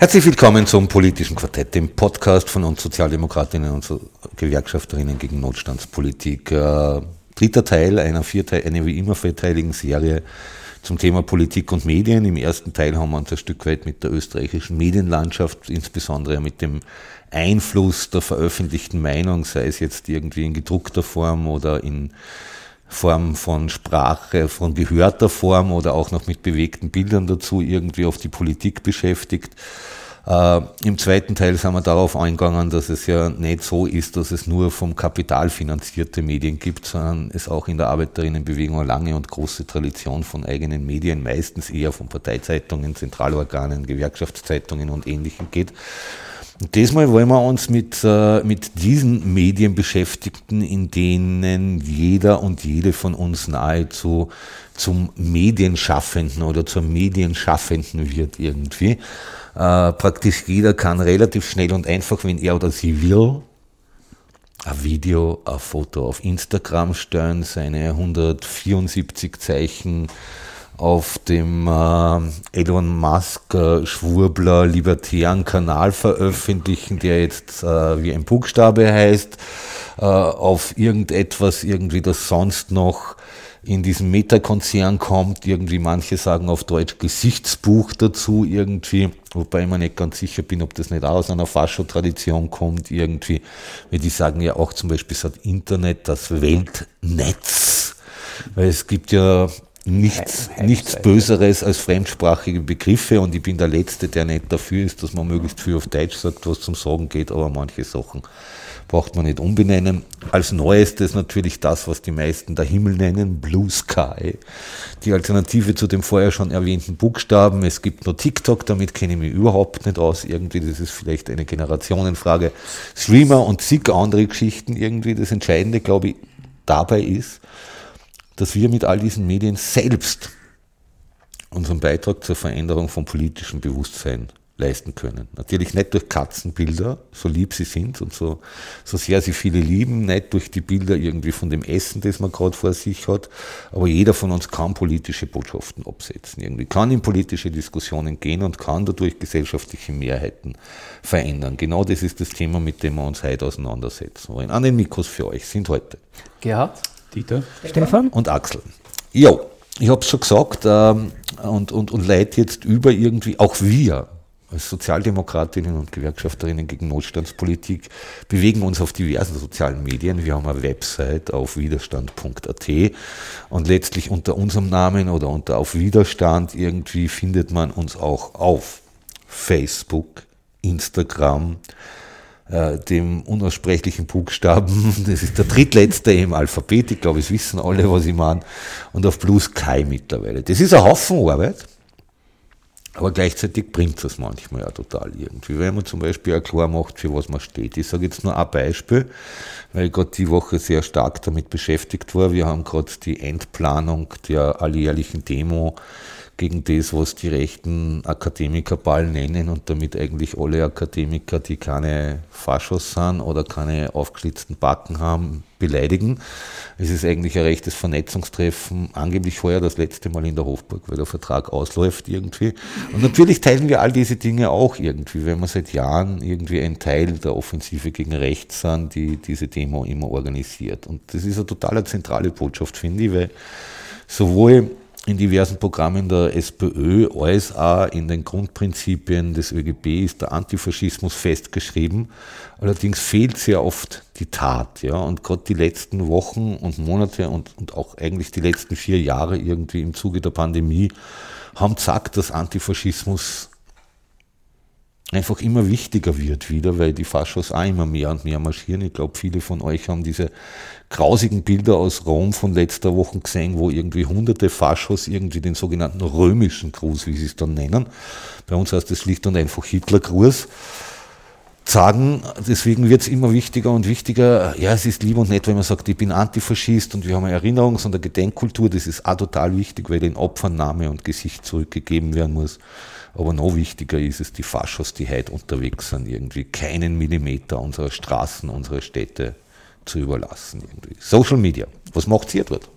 Herzlich willkommen zum politischen Quartett, dem Podcast von uns Sozialdemokratinnen und Gewerkschafterinnen gegen Notstandspolitik. Äh, dritter Teil einer, vierteil, einer wie immer vierteiligen Serie zum Thema Politik und Medien. Im ersten Teil haben wir uns ein Stück weit mit der österreichischen Medienlandschaft, insbesondere mit dem Einfluss der veröffentlichten Meinung, sei es jetzt irgendwie in gedruckter Form oder in Form von Sprache, von gehörter Form oder auch noch mit bewegten Bildern dazu irgendwie auf die Politik beschäftigt. Äh, Im zweiten Teil sind wir darauf eingegangen, dass es ja nicht so ist, dass es nur vom Kapital finanzierte Medien gibt, sondern es auch in der Arbeiterinnenbewegung eine lange und große Tradition von eigenen Medien, meistens eher von Parteizeitungen, Zentralorganen, Gewerkschaftszeitungen und Ähnlichem geht. Und diesmal wollen wir uns mit, äh, mit diesen Medien beschäftigen, in denen jeder und jede von uns nahezu zum Medienschaffenden oder zur Medienschaffenden wird irgendwie. Äh, praktisch jeder kann relativ schnell und einfach, wenn er oder sie will, ein Video, ein Foto auf Instagram stellen, seine 174 Zeichen auf dem äh, Elon Musk äh, Schwurbler libertären Kanal veröffentlichen, der jetzt äh, wie ein Buchstabe heißt, äh, auf irgendetwas irgendwie, das sonst noch in diesem Meta-Konzern kommt, irgendwie manche sagen auf Deutsch Gesichtsbuch dazu irgendwie, wobei ich mir nicht ganz sicher bin, ob das nicht auch aus einer Fascho-Tradition kommt irgendwie, weil die sagen ja auch zum Beispiel, hat Internet, das Weltnetz, weil es gibt ja nichts, nichts Böseres als fremdsprachige Begriffe und ich bin der Letzte, der nicht dafür ist, dass man möglichst viel auf Deutsch sagt, was zum Sagen geht, aber manche Sachen braucht man nicht umbenennen. Als neuestes natürlich das, was die meisten der Himmel nennen, Blue Sky. Die Alternative zu dem vorher schon erwähnten Buchstaben. Es gibt nur TikTok, damit kenne ich mich überhaupt nicht aus. Irgendwie, das ist vielleicht eine Generationenfrage. Streamer und zig andere Geschichten irgendwie. Das Entscheidende, glaube ich, dabei ist, dass wir mit all diesen Medien selbst unseren Beitrag zur Veränderung von politischem Bewusstsein leisten können. Natürlich nicht durch Katzenbilder, so lieb sie sind und so, so sehr sie viele lieben, nicht durch die Bilder irgendwie von dem Essen, das man gerade vor sich hat, aber jeder von uns kann politische Botschaften absetzen, irgendwie kann in politische Diskussionen gehen und kann dadurch gesellschaftliche Mehrheiten verändern. Genau das ist das Thema, mit dem wir uns heute auseinandersetzen wollen. An den Mikros für euch sind heute Gerhard, Dieter, Stefan und Axel. Jo, ich habe es schon gesagt ähm, und, und, und leite jetzt über irgendwie, auch wir als Sozialdemokratinnen und Gewerkschafterinnen gegen Notstandspolitik bewegen uns auf diversen sozialen Medien. Wir haben eine Website auf widerstand.at und letztlich unter unserem Namen oder unter auf Widerstand irgendwie findet man uns auch auf Facebook, Instagram, äh, dem unaussprechlichen Buchstaben, das ist der drittletzte im Alphabet, ich glaube, es wissen alle, was ich meine, und auf Blue Sky mittlerweile. Das ist ein Haufen Arbeit, aber gleichzeitig bringt es manchmal ja total irgendwie. Wenn man zum Beispiel auch klar macht, für was man steht. Ich sage jetzt nur ein Beispiel, weil ich gerade die Woche sehr stark damit beschäftigt war. Wir haben gerade die Endplanung der alljährlichen Demo gegen das, was die rechten Akademikerball nennen und damit eigentlich alle Akademiker, die keine Faschos sind oder keine aufgeschlitzten Backen haben, beleidigen. Es ist eigentlich ein rechtes Vernetzungstreffen, angeblich heuer das letzte Mal in der Hofburg, weil der Vertrag ausläuft irgendwie. Und natürlich teilen wir all diese Dinge auch irgendwie, wenn wir seit Jahren irgendwie ein Teil der Offensive gegen rechts sind, die diese Demo immer organisiert. Und das ist eine total zentrale Botschaft, finde ich, weil sowohl in diversen Programmen der SPÖ auch in den Grundprinzipien des ÖGB ist der Antifaschismus festgeschrieben. Allerdings fehlt sehr oft die Tat. Ja? Und gerade die letzten Wochen und Monate und, und auch eigentlich die letzten vier Jahre irgendwie im Zuge der Pandemie haben gesagt, dass Antifaschismus einfach immer wichtiger wird wieder, weil die Faschos auch immer mehr und mehr marschieren. Ich glaube, viele von euch haben diese grausigen Bilder aus Rom von letzter Woche gesehen, wo irgendwie hunderte Faschos irgendwie den sogenannten römischen Gruß, wie sie es dann nennen. Bei uns heißt es schlicht und einfach Hitlergruß. sagen, deswegen wird es immer wichtiger und wichtiger. Ja, es ist lieb und nett, wenn man sagt, ich bin Antifaschist und wir haben eine Erinnerungs- und eine Gedenkkultur. Das ist auch total wichtig, weil den Opfern Name und Gesicht zurückgegeben werden muss. Aber noch wichtiger ist es, die Faschos, die heute unterwegs sind, irgendwie keinen Millimeter unserer Straßen, unserer Städte zu überlassen. Irgendwie. Social Media, was macht ihr dort?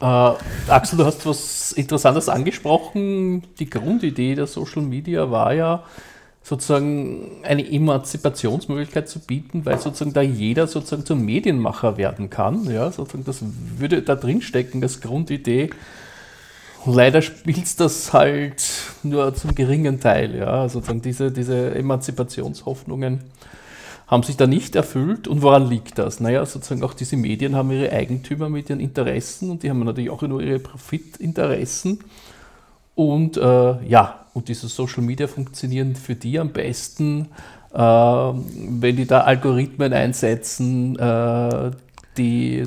Äh, Axel, du hast was Interessantes angesprochen. Die Grundidee der Social Media war ja, sozusagen eine Emanzipationsmöglichkeit zu bieten, weil sozusagen da jeder sozusagen zum Medienmacher werden kann. Ja, sozusagen das würde da drin stecken als Grundidee. Leider spielt das halt nur zum geringen Teil. Ja, sozusagen diese, diese Emanzipationshoffnungen haben sich da nicht erfüllt. Und woran liegt das? Naja, sozusagen auch diese Medien haben ihre Eigentümer mit ihren Interessen und die haben natürlich auch nur ihre Profitinteressen. Und äh, ja, und diese Social Media funktionieren für die am besten, äh, wenn die da Algorithmen einsetzen, äh, die äh,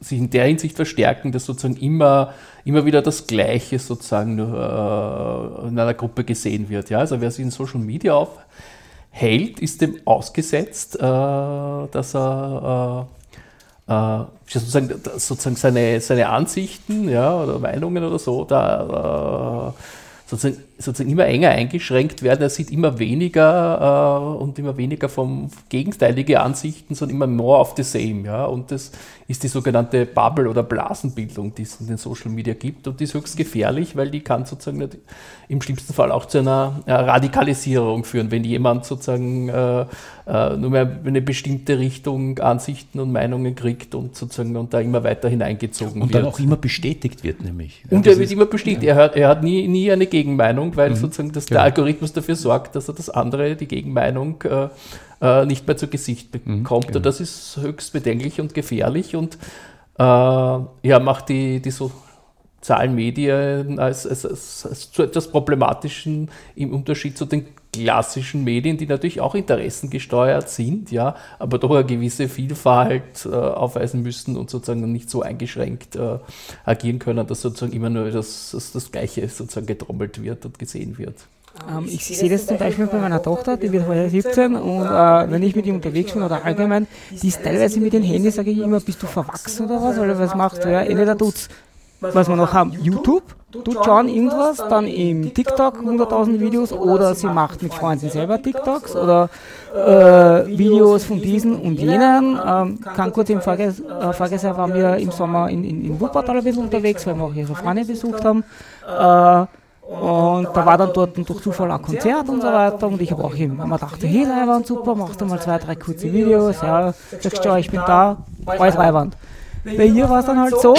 sich in der Hinsicht verstärken, dass sozusagen immer, immer wieder das Gleiche sozusagen äh, in einer Gruppe gesehen wird. Ja? Also wer sich in Social Media aufhält, ist dem ausgesetzt, äh, dass er äh, sozusagen, sozusagen seine, seine Ansichten ja, oder Meinungen oder so da äh, sozusagen, sozusagen immer enger eingeschränkt werden. Er sieht immer weniger äh, und immer weniger vom gegenteilige Ansichten, sondern immer more of the same. Ja? Und das ist die sogenannte Bubble- oder Blasenbildung, die es in den Social Media gibt. Und die ist höchst gefährlich, weil die kann sozusagen im schlimmsten Fall auch zu einer äh, Radikalisierung führen, wenn jemand sozusagen äh, äh, nur mehr eine bestimmte Richtung Ansichten und Meinungen kriegt und sozusagen und da immer weiter hineingezogen und wird. Und dann auch immer bestätigt wird, nämlich. Und er wird immer bestätigt. Ja. Er, hat, er hat nie, nie eine Gegenmeinung, weil mhm. sozusagen das, genau. der Algorithmus dafür sorgt, dass er das andere, die Gegenmeinung, äh, äh nicht mehr zu Gesicht bekommt. Mhm, genau. Und das ist höchst bedenklich und gefährlich und äh, ja, macht die, die so sozialen Medien als, als, als, als, zu etwas Problematischen im Unterschied zu den klassischen Medien, die natürlich auch interessengesteuert sind, ja, aber doch eine gewisse Vielfalt äh, aufweisen müssen und sozusagen nicht so eingeschränkt äh, agieren können, dass sozusagen immer nur das, das, das Gleiche sozusagen getrommelt wird und gesehen wird. Ähm, ich sehe das zum Beispiel bei meiner Tochter, die wird heute 17 und äh, wenn ich mit ihr unterwegs bin oder allgemein, die ist teilweise mit den Handys, sage ich immer, bist du verwachsen oder was, oder was macht du? Ja, entweder tut's was wir noch haben, YouTube, tut schauen irgendwas, dann im TikTok 100.000 Videos oder sie macht mit Freunden selber TikToks oder äh, Videos von diesen und jenen. Ähm, kann kurz im Vorges äh, waren wir im Sommer in, in, in Wuppertal ein bisschen unterwegs, weil wir auch ihre Freunde besucht haben. Äh, und da war dann dort durch Zufall ein Konzert und so weiter. Und ich habe auch eben, man dachte, hey, Leihwand, super, machst du mal zwei, drei kurze Videos. Ja, sagst du, ich bin da, alles Leihwand. Bei ihr war es dann halt so,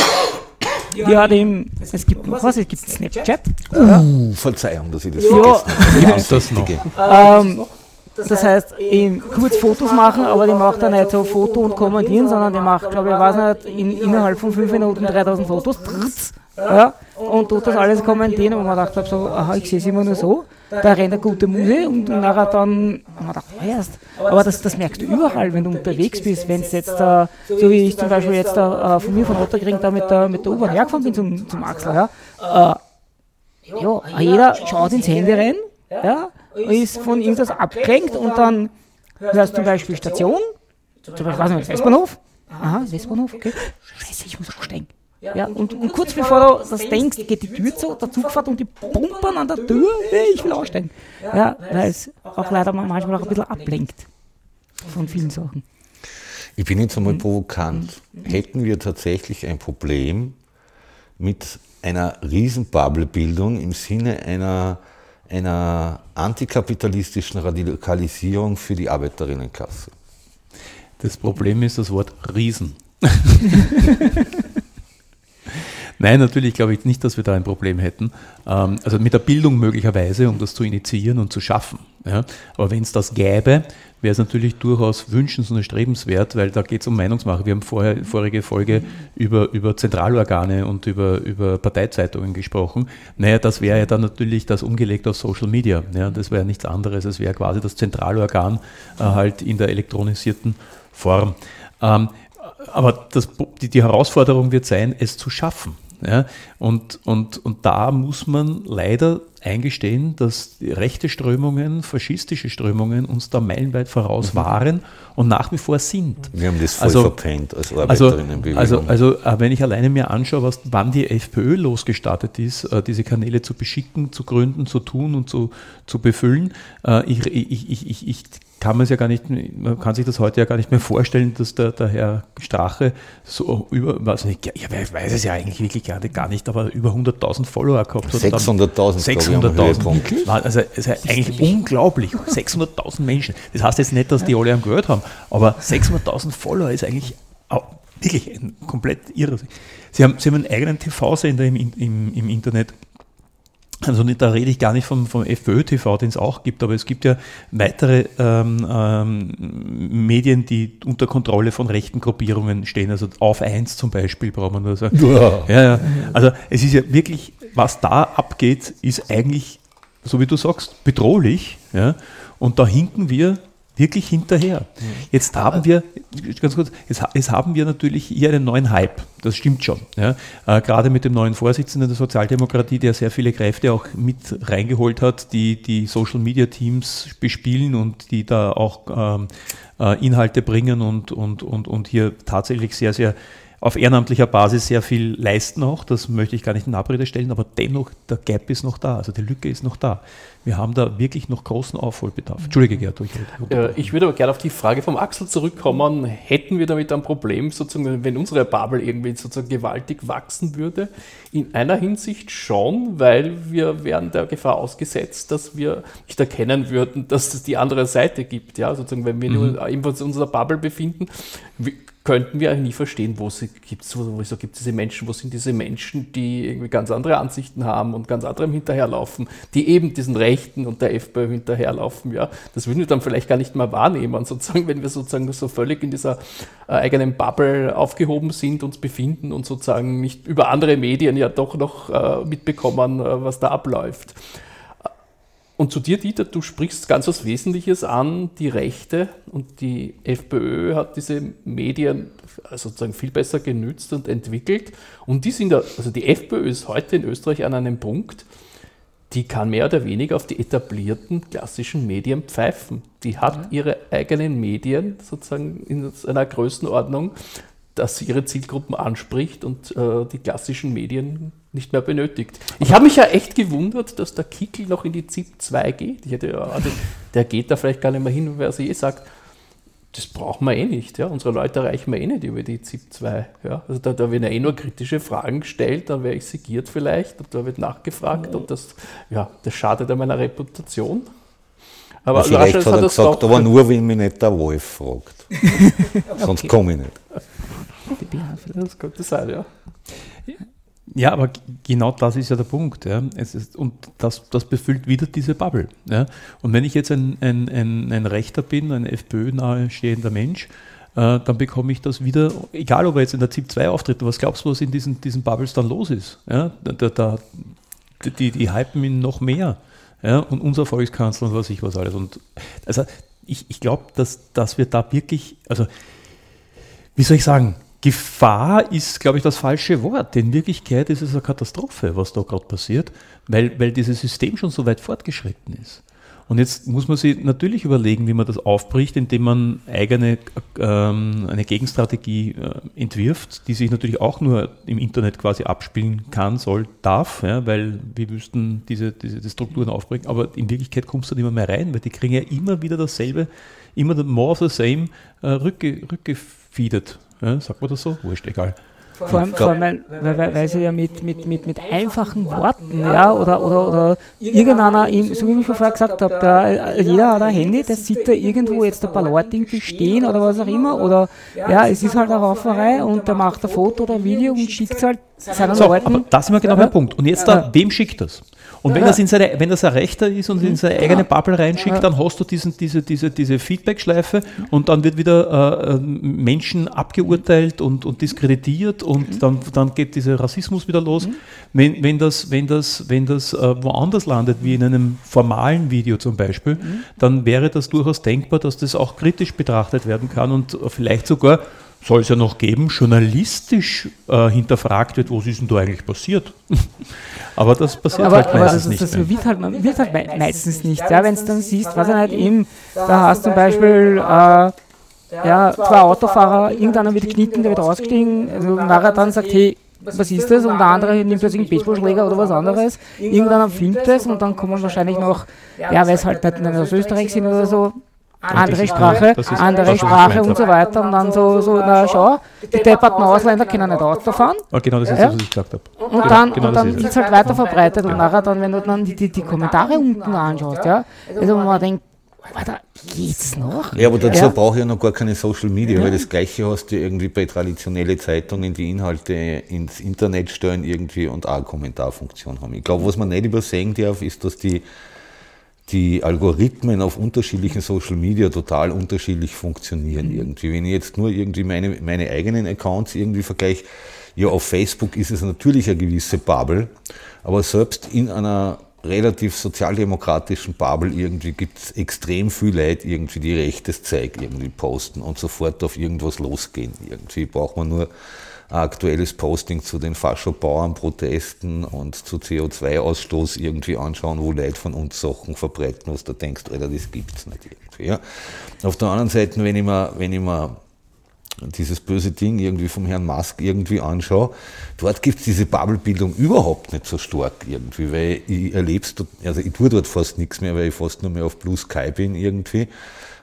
die hat eben, es gibt noch was, es gibt Snapchat. Uh, Verzeihung, dass ich das vergessen habe. Gibt das noch? Ähm, das heißt, eben kurz Fotos machen, aber die macht dann nicht so Foto und kommentieren, sondern die macht, glaube ich, weiß nicht, in, innerhalb von fünf Minuten 3000 Fotos. Ja, und tut das alles kommentieren und man dachte so, aha, ich sehe es immer nur so da rennt eine gute Muse und nachher dann, haben wir gedacht, erst. Aber das, das merkst du überall, wenn du unterwegs bist, wenn es jetzt, äh, so wie ich zum Beispiel jetzt äh, von mir von Otterkring da mit der, mit der U-Bahn hergefahren bin zum, zum Axel, ja, äh, ja, jeder schaut ins Handy rein, ja, ist von irgendwas abgelenkt und dann hörst du zum Beispiel Station, zum Beispiel, weiß nicht, Westbahnhof, aha, Westbahnhof, okay, scheiße, ich muss aussteigen. Ja, und, und kurz bevor du das denkst, geht die Tür zu, der Zug fährt und die pumpern an der Tür, ich will aussteigen. Ja, weil es auch leider manchmal auch ein bisschen ablenkt von vielen Sachen. Ich bin jetzt einmal provokant. Hätten wir tatsächlich ein Problem mit einer Riesenbubble-Bildung im Sinne einer, einer antikapitalistischen Radikalisierung für die Arbeiterinnenklasse? Das Problem ist das Wort Riesen. Nein, natürlich glaube ich nicht, dass wir da ein Problem hätten. Ähm, also mit der Bildung möglicherweise, um das zu initiieren und zu schaffen. Ja. Aber wenn es das gäbe, wäre es natürlich durchaus wünschens- und erstrebenswert, weil da geht es um Meinungsmache. Wir haben vorher, vorige Folge über, über Zentralorgane und über, über Parteizeitungen gesprochen. Naja, das wäre ja dann natürlich das umgelegt auf Social Media. Ja. Das wäre nichts anderes. Es wäre quasi das Zentralorgan äh, halt in der elektronisierten Form. Ähm, aber das, die, die Herausforderung wird sein, es zu schaffen. Ja? Und, und, und da muss man leider eingestehen, dass rechte Strömungen, faschistische Strömungen uns da meilenweit voraus mhm. waren und nach wie vor sind. Wir haben das voll also, verpennt als also, Arbeiterinnenbewegung. Also, also, also wenn ich alleine mir anschaue, was, wann die FPÖ losgestartet ist, äh, diese Kanäle zu beschicken, zu gründen, zu tun und zu, zu befüllen, äh, ich, ich, ich, ich, ich kann man es ja gar nicht, man kann sich das heute ja gar nicht mehr vorstellen, dass der, der Herr Strache so über, was nicht, ja, ich weiß es ja eigentlich wirklich gar nicht, gar nicht aber über 100.000 Follower gehabt hat. 600.000 600.000. Also es ist eigentlich unglaublich. 600.000 Menschen. Das heißt jetzt nicht, dass die alle am gehört haben, aber 600.000 Follower ist eigentlich auch wirklich ein komplett irre. Sie haben, Sie haben einen eigenen TV-Sender im, im, im Internet also da rede ich gar nicht vom, vom FPÖ-TV, den es auch gibt, aber es gibt ja weitere ähm, ähm, Medien, die unter Kontrolle von rechten Gruppierungen stehen. Also auf eins zum Beispiel braucht man nur sagen. Ja. Ja, ja. Also es ist ja wirklich, was da abgeht, ist eigentlich, so wie du sagst, bedrohlich. Ja? Und da hinken wir wirklich hinterher. Jetzt haben wir, ganz kurz, jetzt, jetzt, haben wir natürlich hier einen neuen Hype. Das stimmt schon. Ja. Äh, gerade mit dem neuen Vorsitzenden der Sozialdemokratie, der sehr viele Kräfte auch mit reingeholt hat, die die Social Media Teams bespielen und die da auch ähm, äh, Inhalte bringen und, und, und, und hier tatsächlich sehr, sehr auf ehrenamtlicher Basis sehr viel leisten auch. Das möchte ich gar nicht in Abrede stellen, aber dennoch, der Gap ist noch da, also die Lücke ist noch da wir haben da wirklich noch großen Aufholbedarf. Entschuldige, Gerd. Ich, äh, ich würde aber gerne auf die Frage vom Axel zurückkommen. Hätten wir damit ein Problem, sozusagen, wenn unsere Bubble irgendwie sozusagen gewaltig wachsen würde? In einer Hinsicht schon, weil wir wären der Gefahr ausgesetzt, dass wir nicht erkennen würden, dass es die andere Seite gibt. Ja, sozusagen, wenn wir mhm. nur in unserer Bubble befinden, könnten wir eigentlich nie verstehen, wo es gibt, wieso gibt es diese Menschen, wo sind diese Menschen, die irgendwie ganz andere Ansichten haben und ganz anderem hinterherlaufen, die eben diesen Rechten und der FPÖ hinterherlaufen. Ja, das würden wir dann vielleicht gar nicht mehr wahrnehmen, sozusagen, wenn wir sozusagen so völlig in dieser äh, eigenen Bubble aufgehoben sind, uns befinden und sozusagen nicht über andere Medien ja doch noch äh, mitbekommen, äh, was da abläuft. Und zu dir, Dieter, du sprichst ganz was Wesentliches an, die Rechte und die FPÖ hat diese Medien sozusagen viel besser genützt und entwickelt. Und die sind, also die FPÖ ist heute in Österreich an einem Punkt, die kann mehr oder weniger auf die etablierten klassischen Medien pfeifen. Die hat ihre eigenen Medien sozusagen in einer Größenordnung, dass sie ihre Zielgruppen anspricht und äh, die klassischen Medien nicht mehr benötigt. Ich habe mich ja echt gewundert, dass der Kickel noch in die ZIP 2 geht. Ich hätte ja, also, der geht da vielleicht gar nicht mehr hin, wer sie eh sagt, das brauchen wir eh nicht. Ja? Unsere Leute erreichen wir eh nicht über die ZIP 2. Ja? Also da, da werden ja eh nur kritische Fragen gestellt, dann wäre ich segiert vielleicht und da wird nachgefragt und das, ja, das schadet an meiner Reputation. Aber vielleicht hat er gesagt, aber nur, wenn mich nicht der Wolf fragt. Sonst komme ich nicht. Das könnte sein, ja. Ja, aber genau das ist ja der Punkt. Ja. Ist, und das, das befüllt wieder diese Bubble. Ja. Und wenn ich jetzt ein, ein, ein, ein Rechter bin, ein FPÖ-nahe stehender Mensch, äh, dann bekomme ich das wieder, egal ob er jetzt in der ZIP 2 auftritt, was glaubst du, was in diesen, diesen Bubbles dann los ist? Ja. Da, da, die, die hypen ihn noch mehr. Ja. Und unser Volkskanzler und was ich was alles. Und also ich, ich glaube, dass, dass wir da wirklich, also wie soll ich sagen, Gefahr ist, glaube ich, das falsche Wort. In Wirklichkeit ist es eine Katastrophe, was da gerade passiert, weil, weil dieses System schon so weit fortgeschritten ist. Und jetzt muss man sich natürlich überlegen, wie man das aufbricht, indem man eigene ähm, eine Gegenstrategie äh, entwirft, die sich natürlich auch nur im Internet quasi abspielen kann, soll, darf, ja, weil wir müssten diese, diese Strukturen aufbringen. Aber in Wirklichkeit kommst du nicht mehr rein, weil die kriegen ja immer wieder dasselbe, immer more of the same äh, rückge, rückgefeedet. Ja, sagt man das so? Wurscht, egal. Vor allem, vor allem weil, weil, weil, sie ja mit, mit, mit, mit einfachen Worten, ja, oder, oder, oder irgendeiner, so wie ich vorher gesagt habe, da, jeder hat ein Handy, der sieht da irgendwo jetzt ein paar Leute irgendwie stehen oder was auch immer, oder ja, es ist halt eine Rauferei und der macht ein Foto oder ein Video und schickt es halt seinen so. Aber das ist mir genau der Punkt. Und jetzt da, wem schickt das? Und wenn, das in seine, wenn das ein Rechter ist und in seine eigene Bubble reinschickt, dann hast du diesen, diese, diese, diese Feedback-Schleife und dann wird wieder äh, äh, Menschen abgeurteilt und, und diskreditiert und mhm. dann, dann geht dieser Rassismus wieder los. Mhm. Wenn, wenn das, wenn das, wenn das äh, woanders landet, wie in einem formalen Video zum Beispiel, mhm. dann wäre das durchaus denkbar, dass das auch kritisch betrachtet werden kann und vielleicht sogar soll es ja noch geben, journalistisch äh, hinterfragt wird, was ist denn da eigentlich passiert. aber das passiert aber, halt aber meistens das, nicht. das mehr. wird halt, wird halt mei- meistens nicht. Ja, wenn es dann siehst, was er halt eben, da hast zum Beispiel äh, ja, zwei Autofahrer, irgendeiner wird geknitten, der wird ausgestiegen, also nachher dann sagt, hey, was ist das? Und der andere nimmt plötzlich einen Baseballschläger oder was anderes. Irgendeiner filmt das und dann kommen wahrscheinlich noch, ja, weil es halt nicht aus Österreich sind oder so, andere Sprache, andere Sprache und so weiter. Und dann so, so na schau, die depperten Ausländer können nicht Auto fahren. Ah, genau, das ist Ja. das, was ich gesagt habe. Und dann, genau und dann ist es. wird es halt weiter verbreitet und nachher dann, wenn du dann die, die, die Kommentare unten anschaust, ja, also man denkt, Alter, geht's noch? Ja, aber dazu Ja. brauche ich ja noch gar keine Social Media, weil das Gleiche hast du irgendwie bei traditionellen Zeitungen, die Inhalte ins Internet stellen irgendwie und auch eine Kommentarfunktion haben. Ich glaube, was man nicht übersehen darf, ist, dass die, die Algorithmen auf unterschiedlichen Social Media total unterschiedlich funktionieren irgendwie. Wenn ich jetzt nur irgendwie meine, meine eigenen Accounts irgendwie vergleiche, ja, auf Facebook ist es natürlich eine gewisse Bubble, aber selbst in einer relativ sozialdemokratischen Bubble irgendwie gibt es extrem viel Leute irgendwie, die rechtes Zeug irgendwie posten und sofort auf irgendwas losgehen. Irgendwie braucht man nur aktuelles Posting zu den Fascho-Bauern-Protesten und zu CO2-Ausstoß irgendwie anschauen, wo Leute von uns Sachen verbreiten, was du denkst, Alter, das gibt's nicht irgendwie. Ja. Auf der anderen Seite, wenn ich mir, wenn ich mir dieses böse Ding irgendwie vom Herrn Musk irgendwie anschaue, dort gibt es diese Bubblebildung überhaupt nicht so stark irgendwie, weil ich erlebe also ich tue dort fast nichts mehr, weil ich fast nur mehr auf Blue Sky bin irgendwie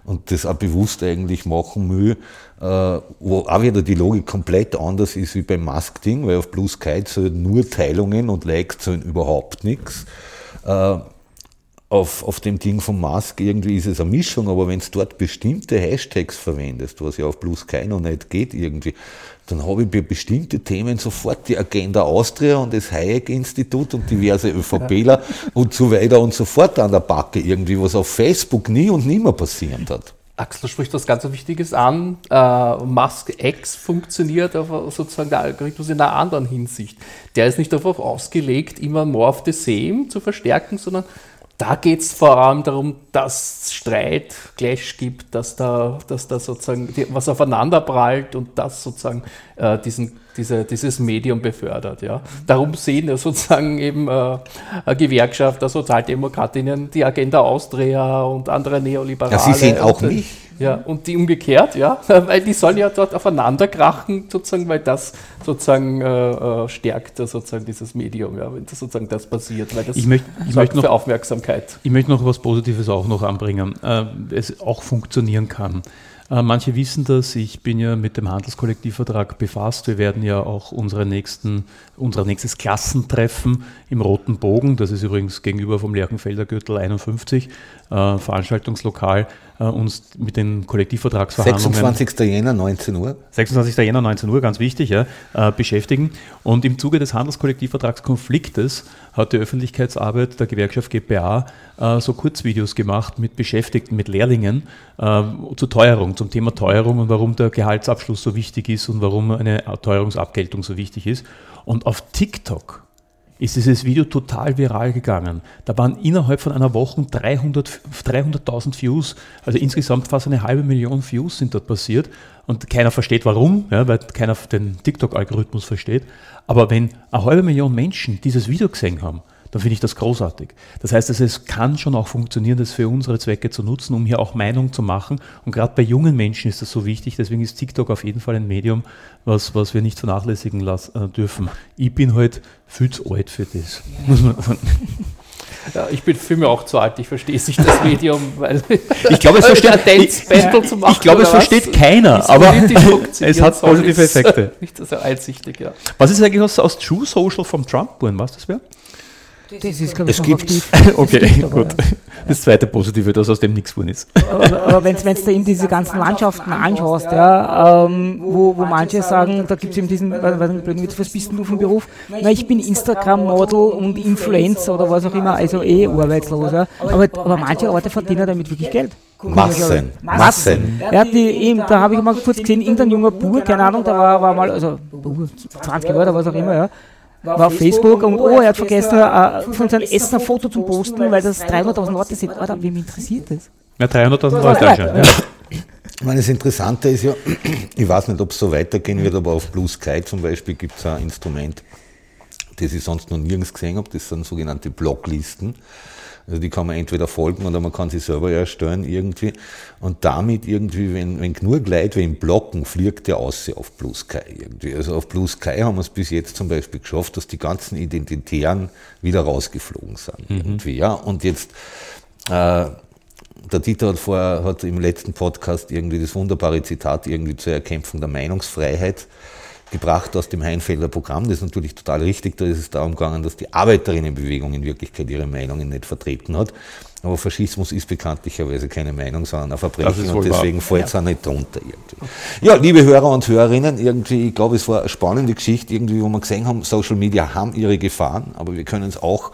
und das auch bewusst eigentlich machen will, äh, wo auch wieder die Logik komplett anders ist wie beim Musk-Ding, weil auf Blue Sky zählen nur Teilungen und Likes zählen überhaupt nichts. Auf, auf dem Ding von Musk irgendwie ist es eine Mischung, aber wenn du dort bestimmte Hashtags verwendest, was ja auf Plus Sky noch nicht geht irgendwie, dann habe ich bei bestimmten Themen sofort die Agenda Austria und das Hayek-Institut und diverse ÖVPler und so weiter und so fort an der Backe irgendwie, was auf Facebook nie und nimmer passiert hat. Axel, du sprichst was ganz Wichtiges an. Äh, Musk X funktioniert aber sozusagen der Algorithmus in einer anderen Hinsicht. Der ist nicht darauf ausgelegt, immer more of the same zu verstärken, sondern da geht es vor allem darum, dass es Streit, Clash gibt, dass da, dass da sozusagen was aufeinander prallt und das sozusagen äh, diesen, diese, dieses Medium befördert. Ja. Darum sehen ja sozusagen eben äh, eine Gewerkschaft der Sozialdemokratinnen die Agenda Austria und andere Neoliberale. Ja, sie sehen auch und, mich. Ja, und die umgekehrt, ja, weil die sollen ja dort aufeinander krachen, sozusagen, weil das sozusagen äh, äh, stärkt sozusagen dieses Medium, ja, wenn das sozusagen das passiert, weil das Ich möchte- ich sorgt möchte noch- für Aufmerksamkeit. Ich möchte noch was Positives auch noch anbringen, äh, es auch funktionieren kann. Äh, manche wissen das, ich bin ja mit dem Handelskollektivvertrag befasst. Wir werden ja auch unsere nächsten, unser nächstes Klassentreffen im Roten Bogen, das ist übrigens gegenüber vom Lerchenfelder Gürtel 51, äh, Veranstaltungslokal, äh, uns mit den Kollektivvertragsverhandlungen 26. Jänner, 19 Uhr. 26. Jänner, 19 Uhr, ganz wichtig, ja, äh, beschäftigen. Und im Zuge des Handelskollektivvertragskonfliktes hat die Öffentlichkeitsarbeit der Gewerkschaft GPA äh, so Kurzvideos gemacht mit Beschäftigten, mit Lehrlingen äh, zur Teuerung, zum Thema Teuerung und warum der Gehaltsabschluss so wichtig ist und warum eine Teuerungsabgeltung so wichtig ist. Und auf TikTok ist dieses Video total viral gegangen. Da waren innerhalb von einer Woche 300 300.000 Views, also insgesamt fast eine halbe Million Views sind dort passiert und keiner versteht warum, ja, weil keiner den TikTok-Algorithmus versteht. Aber wenn eine halbe Million Menschen dieses Video gesehen haben, dann finde ich das großartig. Das heißt, es kann schon auch funktionieren, das für unsere Zwecke zu nutzen, um hier auch Meinung zu machen. Und gerade bei jungen Menschen ist das so wichtig. Deswegen ist TikTok auf jeden Fall ein Medium, was, was wir nicht vernachlässigen las, äh, dürfen. Ich bin halt viel zu alt für das. Muss man sagen. Ja, ich bin für mich auch zu alt, ich verstehe es nicht, das Medium, weil Ich glaube, es versteht, ein Dance-Battle ich, zu machen. ich glaube, es versteht keiner, aber es hat positive Effekte. Nicht so einsichtig, ja. Was ist eigentlich aus, aus True Social vom Trump geworden? Was das wäre? Das ist, glaube ich, Es gibt- aktiv. Okay, Das gibt aber, gut. Das zweite Positive, dass aus dem nichts geworden ist. Aber, aber wenn du da eben diese ganzen Landschaften anschaust, ja, ähm, wo, wo manche sagen, da gibt es eben diesen, was, bist denn du vom Beruf? Na, ich bin Instagram-Model und Influencer oder was auch immer, also eh arbeitslos. Ja. Aber, aber manche Leute verdienen damit wirklich Geld. Massen, Massen. Ja, die, eben, da habe ich mal kurz gesehen, irgendein junger Bur, keine Ahnung, der war, war mal, also Bur, 20 Jahre oder was auch immer, ja, war auf Facebook und oh, er hat vergessen, äh, von seinem Essen ein Foto zu posten, weil das 300.000 Leute sind. Alter, wem interessiert das? Ja, 300.000 Leute anscheinend. Ja. Ich meine, das Interessante ist ja, ich weiß nicht, ob es so weitergehen wird, aber auf Blue Sky zum Beispiel gibt es ein Instrument, das ich sonst noch nirgends gesehen habe, das sind sogenannte Blocklisten. Also die kann man entweder folgen oder man kann sie selber erstellen irgendwie. Und damit irgendwie, wenn, wenn genug Leute wen blocken, fliegt der aus auf Blue Sky irgendwie. Also auf Blue Sky haben wir es bis jetzt zum Beispiel geschafft, dass die ganzen Identitären wieder rausgeflogen sind. Mhm. Irgendwie, ja. Und jetzt, äh, der Dieter hat vorher, hat im letzten Podcast irgendwie das wunderbare Zitat irgendwie zur Erkämpfung der Meinungsfreiheit gebracht aus dem Heinfelder Programm. Das ist natürlich total richtig. Da ist es darum gegangen, dass die Arbeiterinnenbewegung in Wirklichkeit ihre Meinungen nicht vertreten hat. Aber Faschismus ist bekanntlicherweise keine Meinung, sondern ein Verbrechen und deswegen fällt es ja. auch nicht drunter irgendwie. Ja, liebe Hörer und Hörerinnen, irgendwie, ich glaube, es war eine spannende Geschichte, irgendwie, wo wir gesehen haben, Social Media haben ihre Gefahren, aber wir können es auch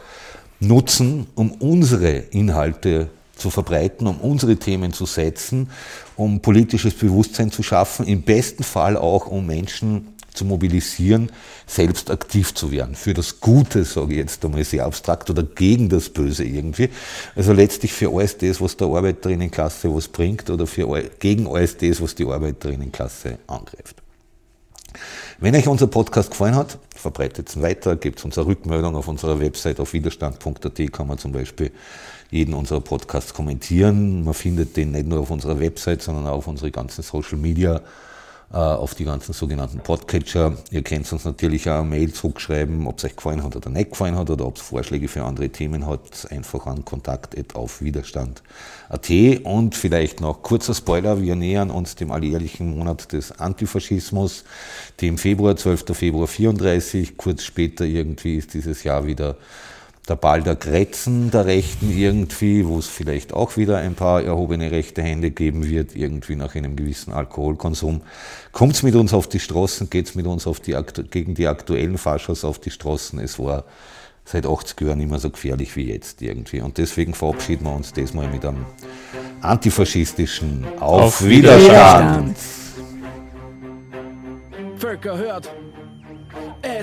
nutzen, um unsere Inhalte zu verbreiten, um unsere Themen zu setzen, um politisches Bewusstsein zu schaffen, im besten Fall auch, um Menschen zu mobilisieren, selbst aktiv zu werden. Für das Gute, sage ich jetzt einmal sehr abstrakt, oder gegen das Böse irgendwie. Also letztlich für alles das, was der Arbeiterinnenklasse was bringt, oder für, gegen alles das, was die Arbeiterinnenklasse angreift. Wenn euch unser Podcast gefallen hat, verbreitet ihn weiter, gebt uns eine Rückmeldung auf unserer Website auf widerstand.at kann man zum Beispiel jeden unserer Podcasts kommentieren. Man findet den nicht nur auf unserer Website, sondern auch auf unsere ganzen Social Media auf die ganzen sogenannten Podcatcher. Ihr könnt uns natürlich auch eine Mail zurückschreiben, ob es euch gefallen hat oder nicht gefallen hat oder ob es Vorschläge für andere Themen hat. Einfach an kontakt auf widerstand.at und vielleicht noch kurzer Spoiler, wir nähern uns dem alljährlichen Monat des Antifaschismus, dem Februar, 12. Februar 34. Kurz später irgendwie ist dieses Jahr wieder der Ball der Grätzen der Rechten irgendwie, wo es vielleicht auch wieder ein paar erhobene rechte Hände geben wird, irgendwie nach einem gewissen Alkoholkonsum. Kommt es mit uns auf die Straßen, geht es mit uns auf die, gegen die aktuellen Faschos auf die Straßen. Es war seit 80 Jahren immer so gefährlich wie jetzt irgendwie. Und deswegen verabschieden wir uns diesmal mit einem antifaschistischen Auf, auf Widerstand. Widerstand. Völker hört.